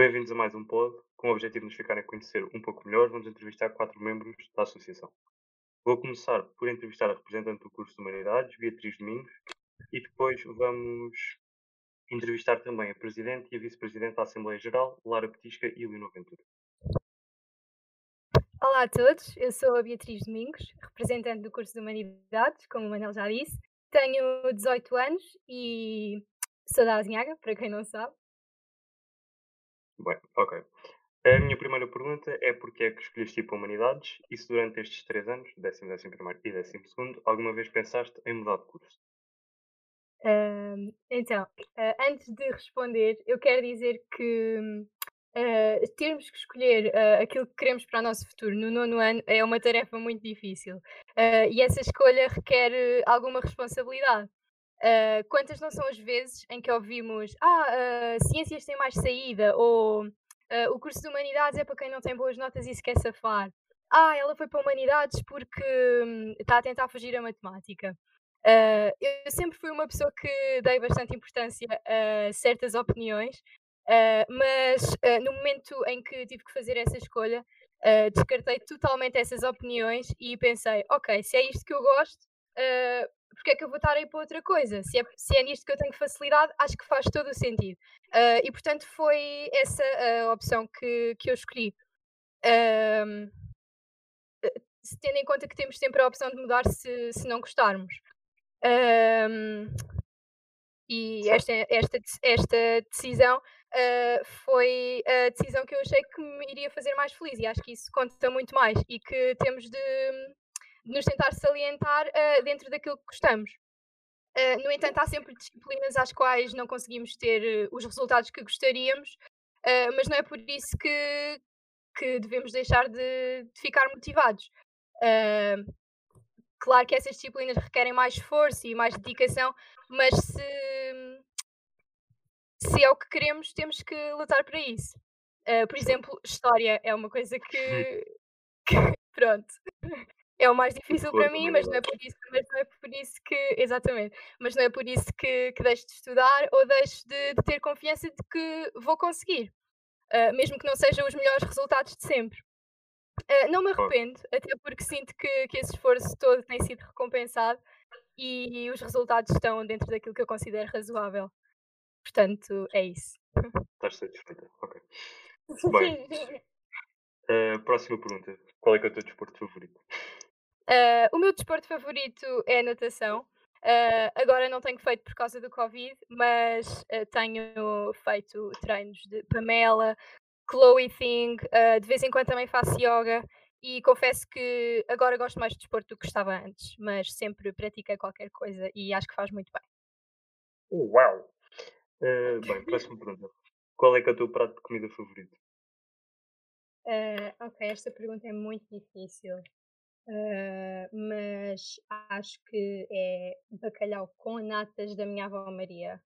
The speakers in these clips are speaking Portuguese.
Bem-vindos a mais um pod. Com o objetivo de nos ficarem a conhecer um pouco melhor, vamos entrevistar quatro membros da associação. Vou começar por entrevistar a representante do curso de Humanidades, Beatriz Domingos, e depois vamos entrevistar também a presidente e a vice-presidente da Assembleia Geral, Lara Petisca e Leonor Ventura. Olá a todos, eu sou a Beatriz Domingos, representante do curso de Humanidades, como o Manel já disse. Tenho 18 anos e sou da Azinhaga, para quem não sabe. Bem, ok. A minha primeira pergunta é porque é que escolheste ir para Humanidades e se durante estes três anos, décimo, décimo primeiro e décimo segundo, alguma vez pensaste em mudar de curso? Ahm, então, ah, antes de responder, eu quero dizer que ah, termos que escolher aquilo que queremos para o nosso futuro no nono ano é uma tarefa muito difícil. E essa escolha requer eh, alguma responsabilidade. Ah, quantas não são as vezes em que ouvimos ah, ah, ciências têm mais saída ou ah, o curso de humanidades é para quem não tem boas notas e se quer safar. Ah, ela foi para humanidades porque hum, está a tentar fugir a matemática. Eu sempre fui uma pessoa que dei bastante importância a certas opiniões, mas no momento em que tive que fazer essa escolha, descartei totalmente essas opiniões e pensei, ok, se é isto que eu gosto, ah, porque é que eu vou estar aí para outra coisa? Se é, se é nisto que eu tenho facilidade, acho que faz todo o sentido. Ah, e portanto foi essa a opção que, que eu escolhi. Tendo em conta que temos sempre a opção de mudar se, se não gostarmos. E esta, esta, esta decisão ah, foi a decisão que eu achei que me iria fazer mais feliz e acho que isso conta muito mais e que temos de nos tentar salientar ah, dentro daquilo que gostamos. Ah, no entanto, há sempre disciplinas às quais não conseguimos ter eh, os resultados que gostaríamos, mas não é por isso que, que devemos deixar de, de ficar motivados. Claro que essas disciplinas requerem mais esforço e mais dedicação, mas se, se é o que queremos, temos que lutar para isso. Ah, por exemplo, história é uma coisa que, que pronto, é o mais difícil para mim, mas não é por isso, mas não é por isso que, exatamente, mas não é por isso que, que deixo de estudar ou deixo de, de ter confiança de que vou conseguir, ah, mesmo que não sejam os melhores resultados de sempre. Ah, não me arrependo, até porque sinto que, que esse esforço todo tem sido recompensado e os resultados estão dentro daquilo que eu considero razoável. Portanto, é isso. Estás satisfeita? Ok. Bem, a próxima pergunta. Qual é é o teu desporto favorito? Ah, o meu desporto favorito é a natação. Ah, agora não tenho feito por causa do Covid, mas ah, tenho feito treinos de Pamela, Chloe Thing, de vez em quando também faço yoga e confesso que agora gosto mais de desporto do que gostava antes, mas sempre pratiquei qualquer coisa e acho que faz muito bem. Uau! Bem, próxima pergunta. Qual é que é o teu prato de comida favorito? Ok, esta pergunta é muito difícil, ah, mas acho que é bacalhau com natas da minha avó Maria.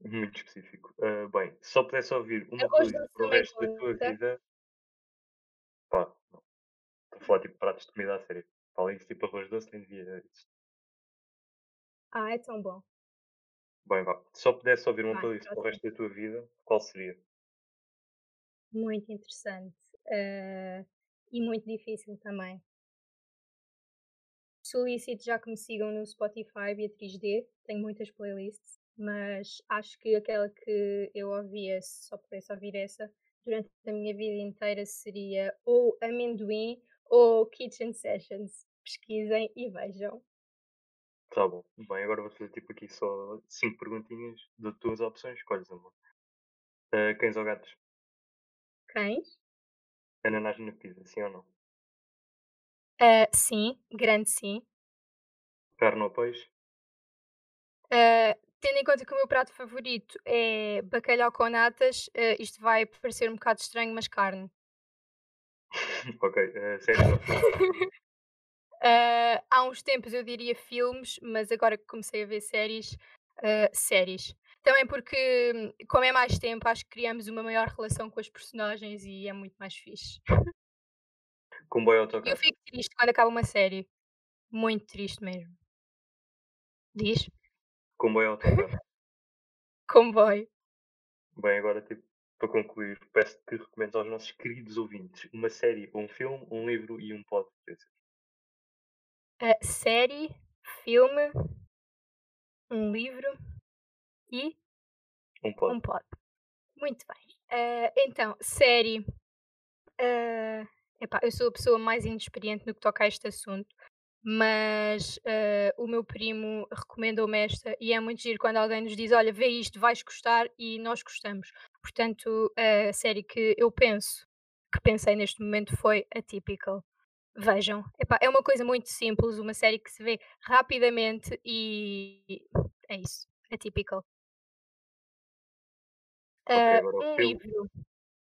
Muito específico. Eh, bem, se só pudesse ouvir uma coisa para o resto da tua vida, pá, não. Estou a falar tipo pratos de comida a sério. Além de tipo arroz doce, nem devia existir. Ah, é tão bom. Bem, vá. Se só pudesse ouvir uma playlist para o resto da tua vida, qual seria? Muito interessante. ah, e muito difícil também. Solicito já que me sigam no Spotify, Beatriz D. Tenho muitas playlists, mas acho que aquela que eu ouvia, se só pudesse ouvir essa, durante a minha vida inteira seria ou Amendoim ou Kitchen Sessions. Pesquisem e vejam. Tá bom. Bem, agora vou fazer tipo aqui só cinco perguntinhas de tuas opções. Escolhes, amor. Eh, cães ou gatos? Cães? Ananás na pizza, sim ou não? Ah, sim, grande sim. Carne ou peixe? Ah, tendo em conta que o meu prato favorito é bacalhau com natas, ah, isto vai parecer um bocado estranho, mas carne. ok. filmes? Ah, há uns tempos eu diria filmes, mas agora que comecei a ver séries, séries. Também porque, como é mais tempo, acho que criamos uma maior relação com as personagens e é muito mais fixe. Comboio E eu autocarro? fico triste quando acaba uma série. Muito triste mesmo. Diz? Comboio autocarro? Comboio. Bem, agora tipo para concluir, peço que recomendes aos nossos queridos ouvintes uma série, um filme, um livro e um pod desses. Uh, série, filme, um livro e Um pod. um pod. Muito bem. Uh, então, série. Uh, epá, eu sou a pessoa mais inexperiente no que toca a este assunto, mas uh, o meu primo recomendou-me esta e é muito giro quando alguém nos diz: Olha, vê isto, vais gostar e nós gostamos. Portanto, a série que eu penso, que pensei neste momento foi Atypical. Vejam, epá, é uma coisa muito simples, uma série que se vê rapidamente e é isso, Atypical. Uh, um filme. livro.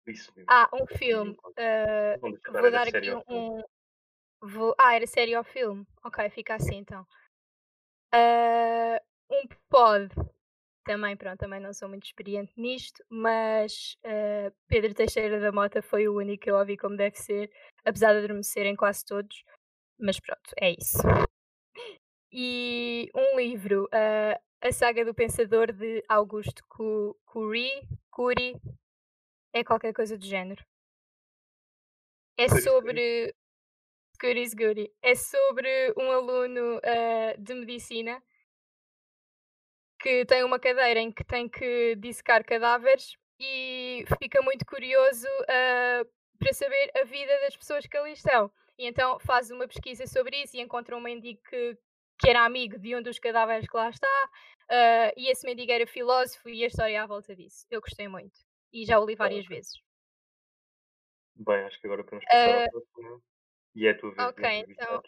Isso. Ah, um filme. Uh, vou dar aqui um. Vou... Ah, era série ou filme? Ok, fica assim então. Uh, um pod. Também, pronto, também não sou muito experiente nisto, mas uh, Pedro Teixeira da Mota foi o único que eu ouvi como deve ser, apesar de adormecerem quase todos. Mas pronto, é isso. E um livro, uh, A Saga do Pensador de Augusto Cu- Cury, é qualquer coisa do género. É sobre. Goodies Goody. É sobre um aluno uh, de medicina que tem uma cadeira em que tem que dissecar cadáveres e fica muito curioso uh, para saber a vida das pessoas que ali estão. E então faz uma pesquisa sobre isso e encontra um mendigo que, que era amigo de um dos cadáveres que lá está. uh, e esse mendigo era filósofo e a história é à volta disso. Eu gostei muito. E já o li Ah, várias vezes. Bem, acho que agora podemos passar Uh, ao próximo. E é a tua vez ok, então.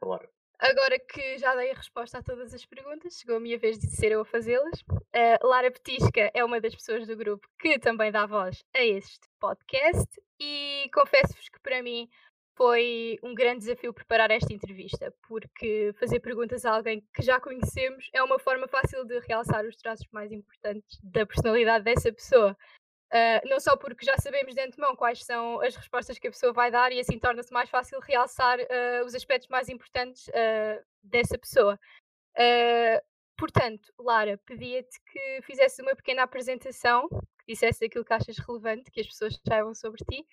Falar. Agora que já dei a resposta a todas as perguntas, chegou a minha vez de ser eu a fazê-las. A Lara Petisca é uma das pessoas do grupo que também dá voz a este podcast e confesso-vos que para mim foi um grande desafio preparar esta entrevista, porque fazer perguntas a alguém que já conhecemos é uma forma fácil de realçar os traços mais importantes da personalidade dessa pessoa. Uh, não só porque já sabemos de antemão quais são as respostas que a pessoa vai dar e assim torna-se mais fácil realçar uh, os aspectos mais importantes uh, dessa pessoa. portanto, Lara, pedia-te que fizesse uma pequena apresentação, que dissesse aquilo que achas relevante, que as pessoas saibam sobre ti,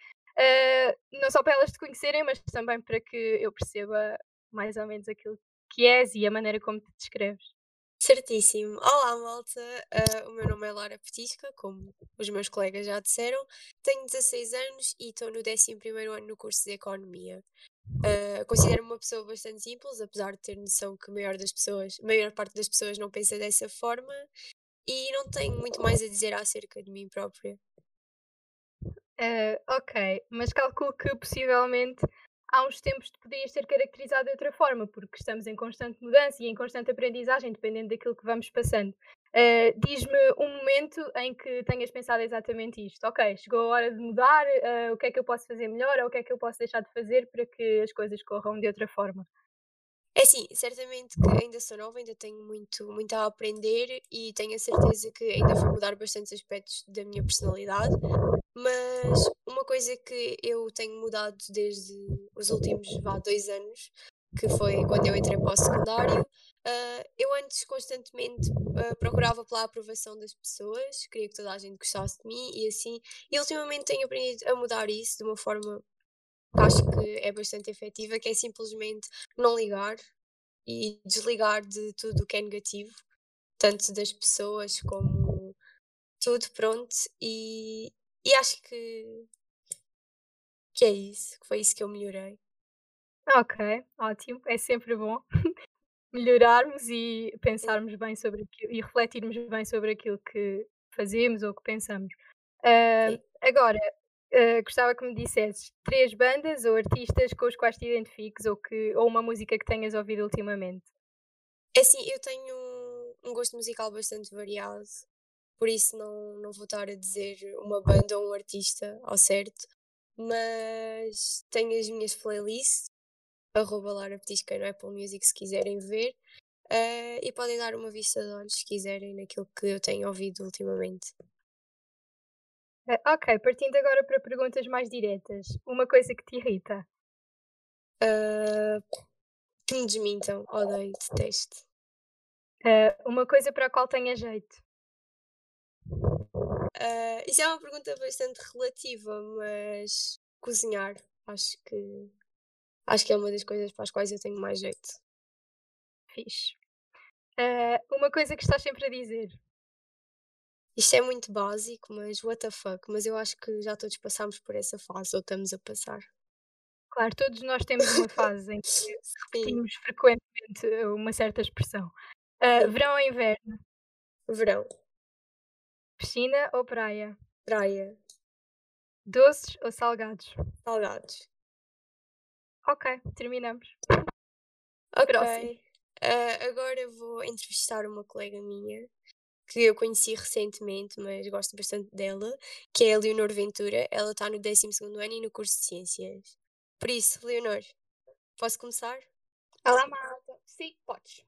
não só para elas te conhecerem, mas também para que eu perceba mais ou menos aquilo que és e a maneira como te descreves. Certíssimo. Olá, malta. Uh, o meu nome é Lara Petisca, como os meus colegas já disseram. Tenho 16 anos e estou no 11 ano no curso de Economia. Uh, Considero-me uma pessoa bastante simples, apesar de ter noção que a maior, das pessoas, a maior parte das pessoas não pensa dessa forma. E não tenho muito mais a dizer acerca de mim própria. Uh, ok, mas calculo que possivelmente há uns tempos te podias ter caracterizado de outra forma, porque estamos em constante mudança e em constante aprendizagem, dependendo daquilo que vamos passando. Uh, Diz-me um momento em que tenhas pensado exatamente isto. Ok, chegou a hora de mudar, uh, o que é que eu posso fazer melhor ou o que é que eu posso deixar de fazer para que as coisas corram de outra forma? É sim, certamente que ainda sou nova, ainda tenho muito, muito a aprender e tenho a certeza que ainda vou mudar bastantes aspectos da minha personalidade. Mas uma coisa que eu tenho mudado desde os últimos vá, dois anos, que foi quando eu entrei para o secundário, uh, eu antes constantemente uh, procurava pela aprovação das pessoas, queria que toda a gente gostasse de mim e assim. E ultimamente tenho aprendido a mudar isso de uma forma que acho que é bastante efetiva, que é simplesmente não ligar e desligar de tudo o que é negativo, tanto das pessoas como tudo, pronto. E, e acho que, que é isso, que foi isso que eu melhorei. Ok, ótimo, é sempre bom melhorarmos e pensarmos bem sobre aquilo e refletirmos bem sobre aquilo que fazemos ou que pensamos. Uh, agora, uh, gostava que me dissesses três bandas ou artistas com os quais te identifiques ou, que, ou uma música que tenhas ouvido ultimamente. É assim, eu tenho um gosto musical bastante variado, por isso não, não vou estar a dizer uma banda ou um artista ao certo, mas tenho as minhas playlists, arroba Lara Petisca no Apple Music se quiserem ver, uh, e podem dar uma vista de olhos se quiserem naquilo que eu tenho ouvido ultimamente. Uh, ok, partindo agora para perguntas mais diretas. Uma coisa que te irrita? Uh, que me desmintam, odeio, detesto. Uh, uma coisa para a qual tenha jeito? Ah, isso é uma pergunta bastante relativa, mas cozinhar, acho que acho que é uma das coisas para as quais eu tenho mais jeito. Fixe. Ah, uma coisa que estás sempre a dizer. Isto é muito básico, mas what the fuck? Mas eu acho que já todos passámos por essa fase, ou estamos a passar. Claro, todos nós temos uma fase em que repetimos frequentemente uma certa expressão. Sim. verão ou inverno? verão, Piscina ou praia? praia, Doces ou salgados? salgados. Ok, terminamos. Ok. Ah, agora vou entrevistar uma colega minha que eu conheci recentemente, mas gosto bastante dela, que é a Leonor Ventura. Ela está no 12 ano e no curso de Ciências. Por isso, Leonor, posso começar? Olá, malta. Sim, podes.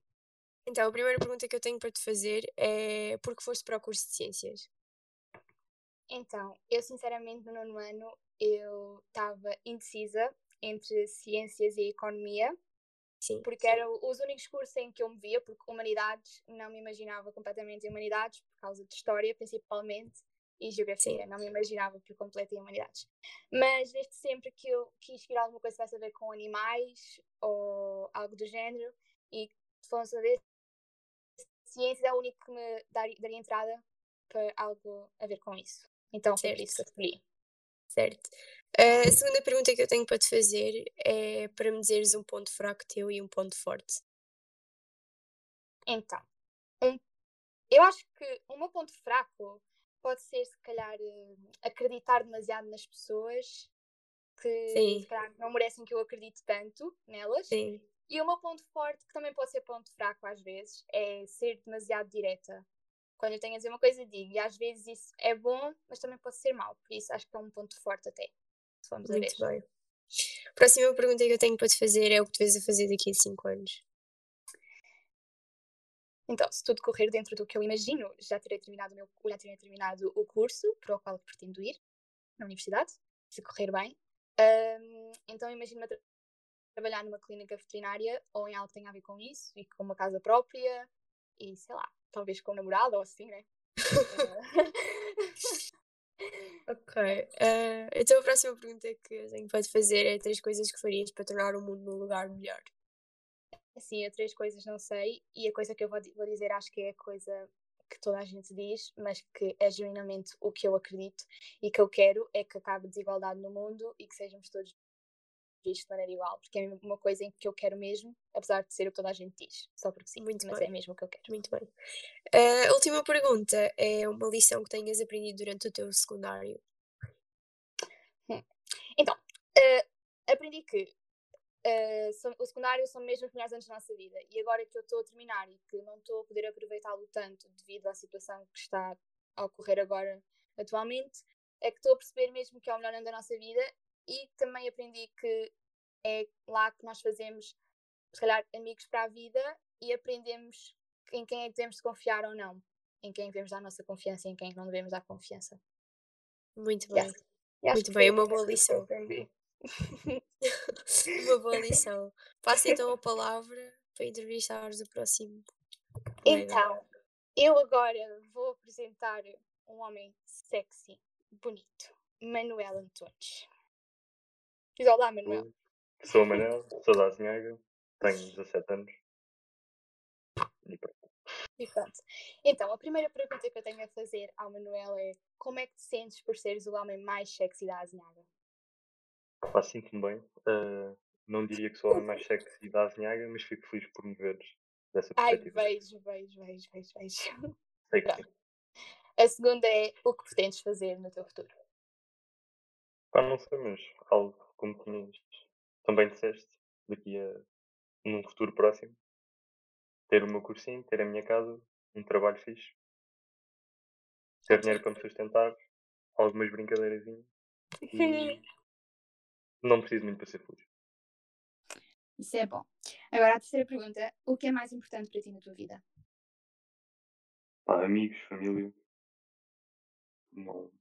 Então, a primeira pergunta que eu tenho para te fazer é por que foste para o curso de Ciências? Então, eu sinceramente no nono ano eu estava indecisa entre ciências e economia, Sim, porque eram os únicos cursos em que eu me via, porque humanidades não me imaginava completamente em humanidades, por causa de história principalmente, e geografia, não me imaginava por completo em humanidades. Mas desde sempre que eu quis vir alguma coisa que tivesse a ver com animais ou algo do género, e se fosse a ver, ciências é o único que me daria, daria entrada para algo a ver com isso. Então foi por isso que eu escolhi. certo. A segunda pergunta que eu tenho para te fazer é para me dizeres um ponto fraco teu e um ponto forte. Então, um- eu acho que o meu ponto fraco pode ser, se calhar, eh, acreditar demasiado nas pessoas que Sim. se calhar não merecem que eu acredite tanto nelas. Sim, E o meu ponto forte, que também pode ser ponto fraco às vezes, é ser demasiado direta. Quando eu tenho a dizer uma coisa, digo. E às vezes isso é bom, mas também pode ser mau. Por isso acho que é um ponto forte até. Se formos a ver. muito bem. Próxima pergunta que eu tenho para te fazer é o que tu vês a fazer daqui a 5 anos. Então, se tudo correr dentro do que eu imagino, já terei terminado o, meu, já terei terminado o curso para o qual pretendo ir na universidade, se correr bem. Ahm, então, imagino-me a trabalhar numa clínica veterinária ou em algo que tenha a ver com isso e com uma casa própria e sei lá, talvez com um namorado ou assim, né? Ok. ah, então a próxima pergunta que eu tenho para te fazer é três coisas que farias para tornar o mundo num lugar melhor. assim, eu três coisas não sei e a coisa que eu vou, vou dizer acho que é a coisa que toda a gente diz, mas que é genuinamente o que eu acredito e que eu quero é que acabe a desigualdade no mundo e que sejamos todos vistos de maneira igual, porque é uma coisa em que eu quero mesmo, apesar de ser o que toda a gente diz, só porque sim, Muito mas bem. é mesmo o que eu quero. Muito bem. Ah, a última pergunta é uma lição que tenhas aprendido durante o teu secundário. Então, eh, aprendi que eh, são- o secundário são mesmo os melhores anos da nossa vida e agora que eu estou a terminar e que não estou a poder aproveitá-lo tanto devido à situação que está a ocorrer agora atualmente, é que estou a perceber mesmo que é o melhor ano da nossa vida e também aprendi que é lá que nós fazemos, se calhar, amigos para a vida e aprendemos em quem é que devemos confiar ou não, em quem devemos dar a nossa confiança e em quem é que não devemos dar confiança. Muito bem. E acho Muito bem, foi uma boa lição. Uma boa lição. Passo então a palavra para entrevistares o próximo. Então, eu agora vou apresentar um homem sexy, bonito, Manuel Antunes. Diz olá, Manuel. Sou o Manel, sou da Azinhaga, tenho 17 anos. E pronto. E pronto. Então, a primeira pergunta que eu tenho a fazer ao Manuel é como é que te sentes por seres o homem mais sexy da Azinhaga? Pá, sinto-me bem. Ah, não diria que sou o homem mais sexy da Azinhaga, mas fico feliz por me veres dessa Ai, perspectiva. vejo, vejo, vejo, vejo, vejo. Sei que sim. A segunda é o que pretendes fazer no teu futuro? Pá, não sei, mas algo como tinhas também disseste, daqui a num futuro próximo, ter o meu cursinho, ter a minha casa, um trabalho fixe, ter dinheiro para me sustentar, algumas brincadeiras e não preciso muito para ser feliz. Isso é bom. Agora, a terceira pergunta: o que é mais importante para ti na tua vida? Pá, amigos, família. Não,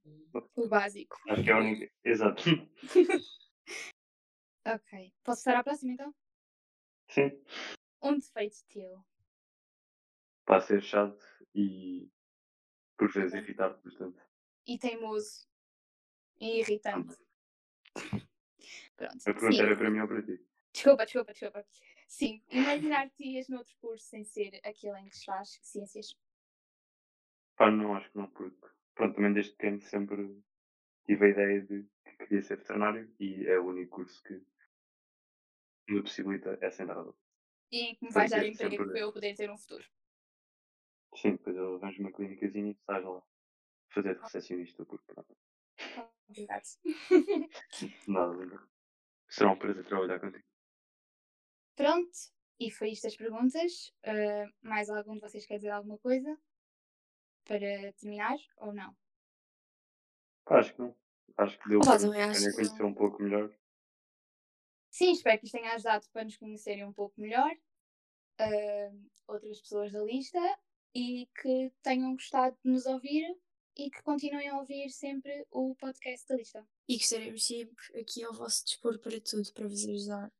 O básico. acho que é a única. Exato. Ok. Posso passar à próxima então? Sim. Um defeito teu. Para ser chato e por vezes irritar-te bastante. e teimoso e irritante. Pronto. A pergunta Sim. era para mim ou para ti? Desculpa, desculpa, desculpa. Sim, imaginar-te ias noutro curso sem ser aquele em que estás, ciências. Pá, não acho que não, porque pronto, também desde pequeno sempre tive a ideia de que queria ser veterinário e é o único curso que me possibilita essa entrada. E que me vais dar emprego sempre. para eu poder ter um futuro. Sim, depois eu arranjo uma clínicazinha e estás lá fazer de recepcionista, porque pronto, Obrigado. nada. Será um prazer trabalhar contigo. Pronto, e foi isto as perguntas. Ah, mais algum de vocês quer dizer alguma coisa? Para terminar ou não? Acho que não. Acho que deu para nos conhecer um pouco melhor. Sim, espero que isto tenha ajudado para nos conhecerem um pouco melhor. ah, outras pessoas da lista e que tenham gostado de nos ouvir e que continuem a ouvir sempre o podcast da lista. E que estaremos sempre aqui ao vosso dispor para tudo, para vos ajudar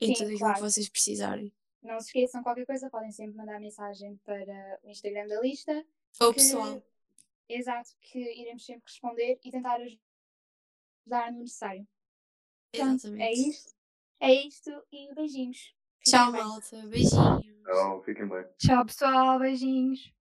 em Sim, tudo aquilo claro. que vocês precisarem. Não se esqueçam, qualquer coisa, podem sempre mandar mensagem para o Instagram da lista. Ou que- pessoal, Exato, que iremos sempre responder e tentar ajudar no necessário. Pronto, exatamente. é isto. É isto e beijinhos. Fiquem Tchau, bem. malta. Beijinhos. Então, fiquem bem. Tchau, pessoal. Beijinhos.